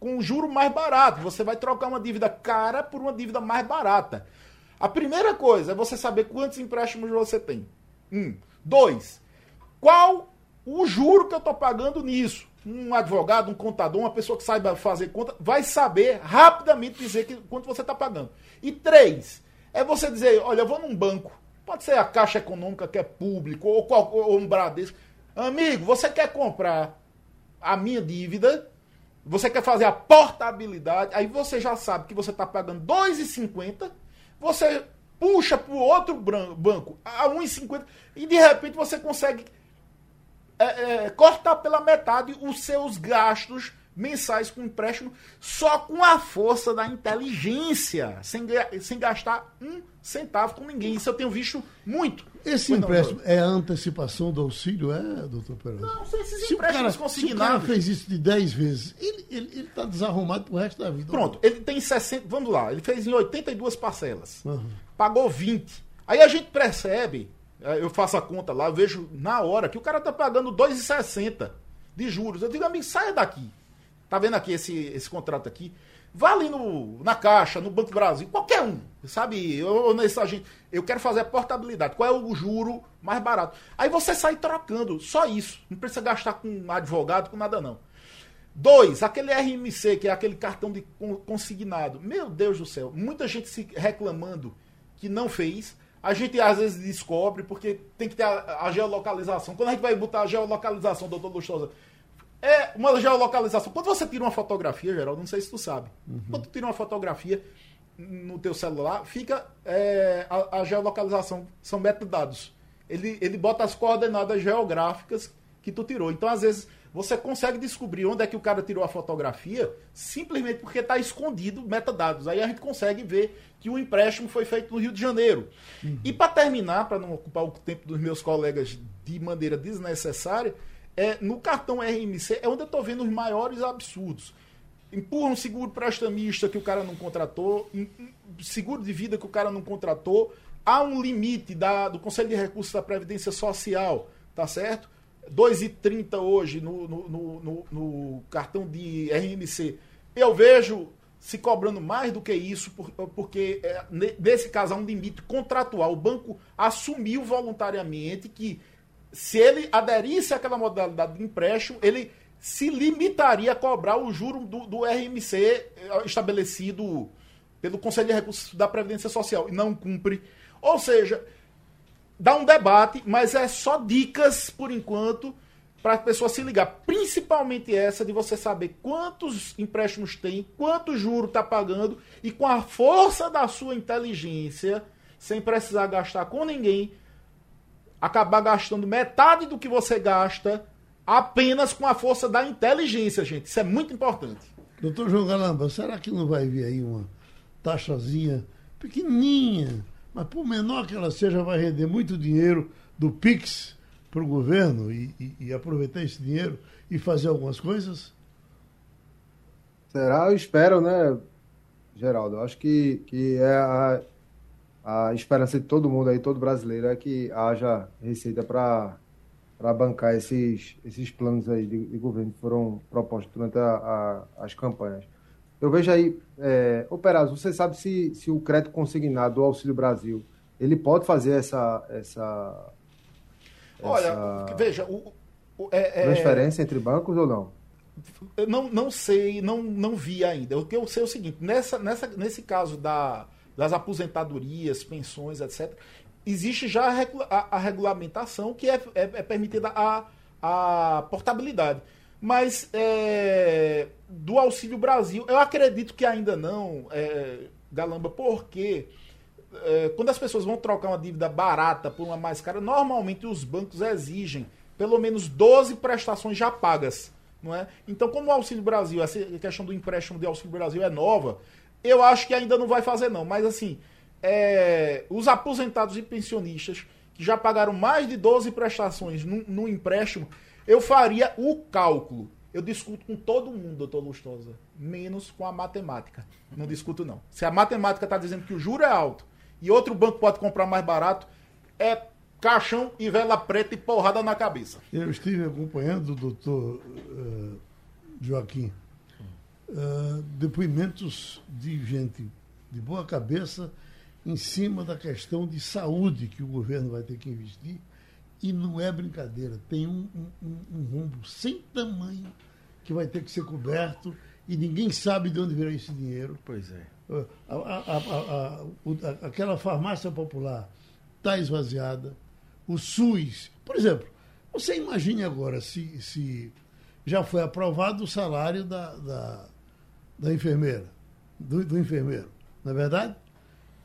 com um juro mais barato. Você vai trocar uma dívida cara por uma dívida mais barata. A primeira coisa é você saber quantos empréstimos você tem. Um. Dois. Qual o juro que eu estou pagando nisso? um advogado, um contador, uma pessoa que saiba fazer conta, vai saber rapidamente dizer que, quanto você está pagando. E três, é você dizer, olha, eu vou num banco, pode ser a Caixa Econômica, que é público, ou, qual, ou um Bradesco. Amigo, você quer comprar a minha dívida, você quer fazer a portabilidade, aí você já sabe que você está pagando R$ 2,50, você puxa para o outro banco a 1,50 e de repente você consegue é, é, cortar pela metade os seus gastos mensais com empréstimo só com a força da inteligência, sem, sem gastar um centavo com ninguém. Isso eu tenho visto muito. Esse muito empréstimo não, é a antecipação do auxílio, é, doutor Pereira? Não, se esses se empréstimos consignados... Se o cara fez isso de 10 vezes, ele está desarrumado pro resto da vida. Pronto, ele tem 60... Vamos lá, ele fez em 82 parcelas. Uhum. Pagou 20. Aí a gente percebe é, eu faço a conta lá, eu vejo na hora que o cara tá pagando 2,60 de juros. Eu digo, amigo, saia daqui. Tá vendo aqui esse, esse contrato aqui? Vá ali no, na Caixa, no Banco Brasil, qualquer um, sabe? Eu, nesse agente, eu quero fazer a portabilidade. Qual é o juro mais barato? Aí você sai trocando, só isso. Não precisa gastar com advogado, com nada não. Dois, aquele RMC, que é aquele cartão de consignado. Meu Deus do céu, muita gente se reclamando que não fez. A gente às vezes descobre porque tem que ter a, a geolocalização. Quando a gente vai botar a geolocalização, doutor Lustosa, é uma geolocalização. Quando você tira uma fotografia, Geraldo, não sei se tu sabe. Uhum. Quando tu tira uma fotografia no teu celular, fica é, a, a, geolocalização, são metadados. Ele, ele bota as coordenadas geográficas que tu tirou. Então, às vezes, você consegue descobrir onde é que o cara tirou a fotografia simplesmente porque está escondido metadados. Aí a gente consegue ver que o empréstimo foi feito no Rio de Janeiro. Uhum. E para terminar, para não ocupar o tempo dos meus colegas de maneira desnecessária, é, no cartão RMC é onde eu estou vendo os maiores absurdos. Empurra um seguro prestamista que o cara não contratou, seguro de vida que o cara não contratou, há um limite da, do Conselho de Recursos da Previdência Social, tá certo? 2,30 hoje no, no, no, no, cartão de RMC. Eu vejo se cobrando mais do que isso, porque é, nesse caso há um limite contratual. O banco assumiu voluntariamente que se ele aderisse àquela modalidade de empréstimo, ele se limitaria a cobrar o juro do, do RMC é, estabelecido pelo Conselho de Recursos da Previdência Social e não cumpre. Ou seja, dá um debate, mas é só dicas por enquanto para a pessoa se ligar. Principalmente essa de você saber quantos empréstimos tem, quanto juro está pagando e com a força da sua inteligência, sem precisar gastar com ninguém, acabar gastando metade do que você gasta apenas com a força da inteligência, gente. Isso é muito importante. Doutor João Galamba, será que não vai vir aí uma taxazinha pequenininha mas por menor que ela seja, vai render muito dinheiro do PIX para o governo e, e, e, aproveitar esse dinheiro e fazer algumas coisas? Será? Eu espero, né, Geraldo? Acho que, que é a, a esperança de todo mundo aí, todo brasileiro, é que haja receita para para bancar esses, esses planos aí de, de, governo que foram propostos durante a, a, as campanhas. Eu vejo aí, é, você sabe se, se o crédito consignado do Auxílio Brasil, ele pode fazer essa... essa Olha, essa veja... O, o, é, é, transferência entre bancos ou não? Eu não, não sei, não, não vi ainda. O que eu sei é o seguinte, nessa, nessa, nesse caso da, das aposentadorias, pensões, etc., existe já a, regulamentação que é, é, é permitida a, a portabilidade. Mas é, do Auxílio Brasil, eu acredito que ainda não, é, Galamba, porque é, quando as pessoas vão trocar uma dívida barata por uma mais cara, normalmente os bancos exigem pelo menos 12 prestações já pagas. Não é? Então, como o Auxílio Brasil, essa questão do empréstimo de Auxílio Brasil é nova, Eu acho que ainda não vai fazer, não. Mas assim, é, os aposentados e pensionistas que já pagaram mais de 12 prestações no, empréstimo, eu faria o cálculo. Eu discuto com todo mundo, doutor Lustosa, menos com a matemática. Não discuto, não. Se a matemática está dizendo que o juro é alto e outro banco pode comprar mais barato, é caixão e vela preta e porrada na cabeça. Eu estive acompanhando o doutor uh, Joaquim. Uh, depoimentos de gente de boa cabeça em cima da questão de saúde que o governo vai ter que investir. E não é brincadeira, tem um, um, um rombo sem tamanho que vai ter que ser coberto e ninguém sabe de onde virá esse dinheiro. Pois é. A, a, a, aquela farmácia popular está esvaziada. O SUS, por exemplo, você imagine agora se, se já foi aprovado o salário da, da, da enfermeira, do, do enfermeiro, não é verdade?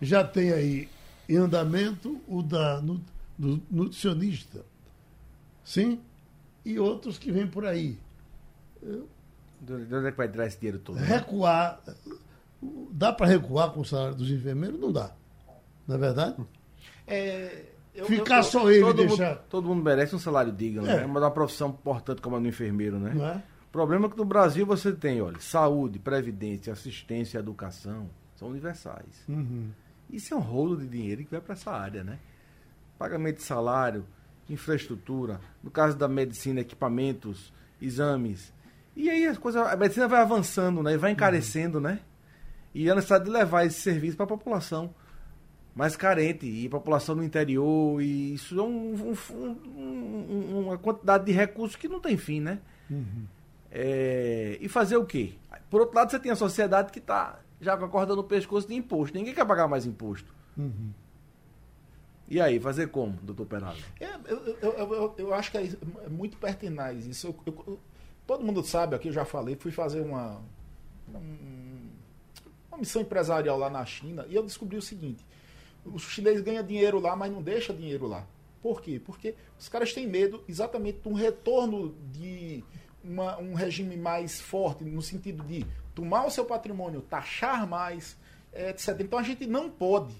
já tem aí em andamento o da no, do nutricionista. Sim? E outros que vêm por aí. De onde é que vai tirar esse dinheiro todo? Né? Recuar. Dá para recuar com o salário dos enfermeiros? Não dá. Não é verdade? É, eu, Ficar eu, só ele todo deixar. Mundo, todo mundo merece um salário digno, é. né? Mas uma profissão importante como a do enfermeiro, né? Não é? O problema é que no Brasil você tem, olha, saúde, previdência, assistência, educação, são universais. Uhum. Isso é um rolo de dinheiro que vai para essa área, né? Pagamento de salário, infraestrutura, no caso da medicina, equipamentos, exames. E aí as coisas, a medicina vai avançando, né? E vai encarecendo, uhum. né? E a necessidade de levar esse serviço para a população mais carente e população no interior e isso é um, um, um, uma quantidade de recursos que não tem fim, né? Uhum. É, e fazer o quê? Por outro lado, você tem a sociedade que está já com a corda no pescoço de imposto. Ninguém quer pagar mais imposto. Uhum. E aí, fazer como, doutor Peralta? É, eu, eu, eu, eu, acho que é, muito pertinaz isso. todo mundo sabe, aqui eu já falei, fui fazer uma, uma missão empresarial lá na China e eu descobri o seguinte: os chineses ganham dinheiro lá, mas não deixa dinheiro lá. Por quê? Porque os caras têm medo exatamente de um retorno de uma, um regime mais forte, no sentido de tomar o seu patrimônio, taxar mais, etc. Então a gente não pode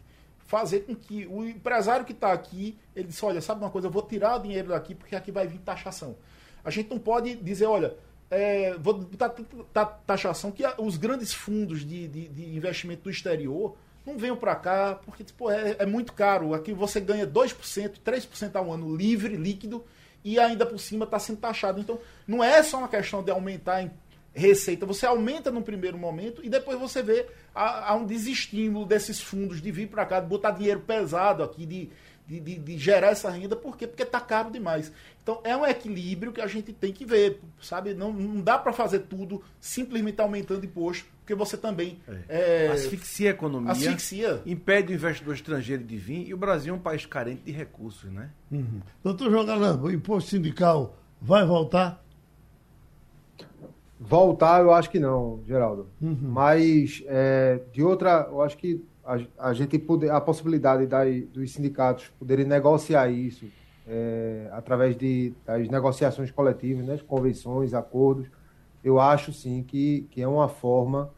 fazer com que o empresário que está aqui, ele diz, olha, sabe uma coisa, eu vou tirar o dinheiro daqui porque aqui vai vir taxação. A gente não pode dizer, olha, é, vou botar taxação que os grandes fundos de, de, de investimento do exterior não venham para cá, porque tipo, é, é, muito caro. Aqui você ganha 2%, 3% ao ano livre, líquido, e ainda por cima está sendo taxado. Então, não é só uma questão de aumentar receita, você aumenta no primeiro momento e depois você vê há, há um desestímulo desses fundos de vir para cá, de botar dinheiro pesado aqui, de, de, de, de, gerar essa renda, por quê? Porque está caro demais. Então é um equilíbrio que a gente tem que ver, sabe? Não, não dá para fazer tudo simplesmente aumentando imposto, porque você também é. É, asfixia a economia, asfixia. impede o investidor estrangeiro de vir e o Brasil é um país carente de recursos, né? Uhum. Doutor João Galamba, o imposto sindical vai voltar? Voltar, eu acho que não, Geraldo. Uhum. Mas é, de outra, eu acho que a, a gente poder, a possibilidade da, dos sindicatos poderem negociar isso é, através de, das negociações coletivas, né, convenções, acordos, eu acho sim que, que é uma forma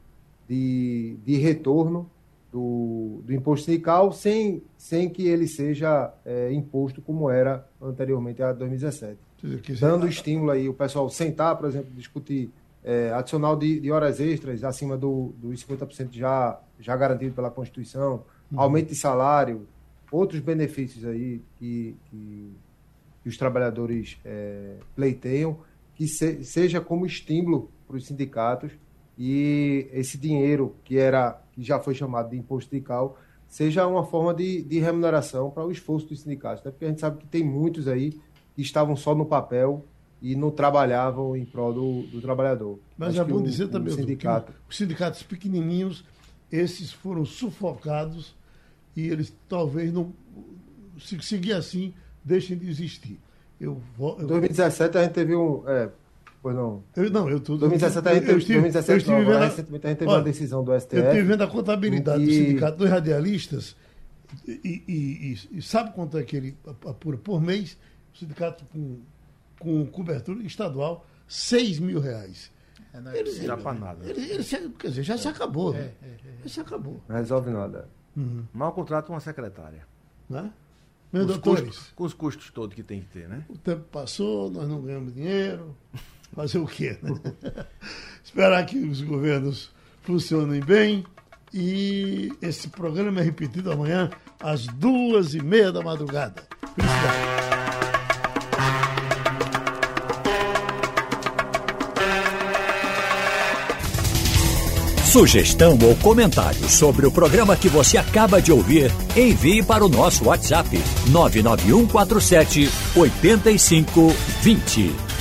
de, de retorno do, do imposto sindical sem, sem que ele seja é, imposto como era anteriormente a 2017. Dando estímulo aí, o pessoal sentar, por exemplo, discutir é, adicional de, de, horas extras acima do, dos 50% já, já garantido pela Constituição, uhum. aumento de salário, outros benefícios aí que, que, que os trabalhadores é, pleiteiam, que se, seja como estímulo para os sindicatos e esse dinheiro que era que já foi chamado de imposto sindical seja uma forma de, de remuneração para o esforço dos sindicatos, né? porque a gente sabe que tem muitos aí que estavam só no papel e não trabalhavam em prol do, do trabalhador. Mas Acho é bom o, dizer também sindicato... que os sindicatos pequenininhos, esses foram sufocados e eles talvez não, se seguir assim, deixem de existir. Eu, Em 2017 a gente teve um... É, pois não. Eu, não, eu tô, 2017 a gente teve, 2017, eu estive não, vendo, recentemente a gente teve olha, uma decisão do STF. Eu estive vendo a contabilidade do sindicato dos radialistas e, e, e, e, sabe quanto é que ele apura por mês? O sindicato com com cobertura estadual, 6 mil reais. É, não, ele, dá para nada. Ele, ele, quer dizer, já se acabou. Né? Já se acabou. Não resolve nada. Uhum. Mal contrata uma secretária. Né? Meus com doutores. Custos, com os custos todos que tem que ter, né? O tempo passou, nós não ganhamos dinheiro. Fazer o quê? Né? Esperar que os governos funcionem bem. E esse programa é repetido amanhã às duas e meia da madrugada. Felicidade. Sugestão ou comentário sobre o programa que você acaba de ouvir, envie para o nosso WhatsApp 99147 8520.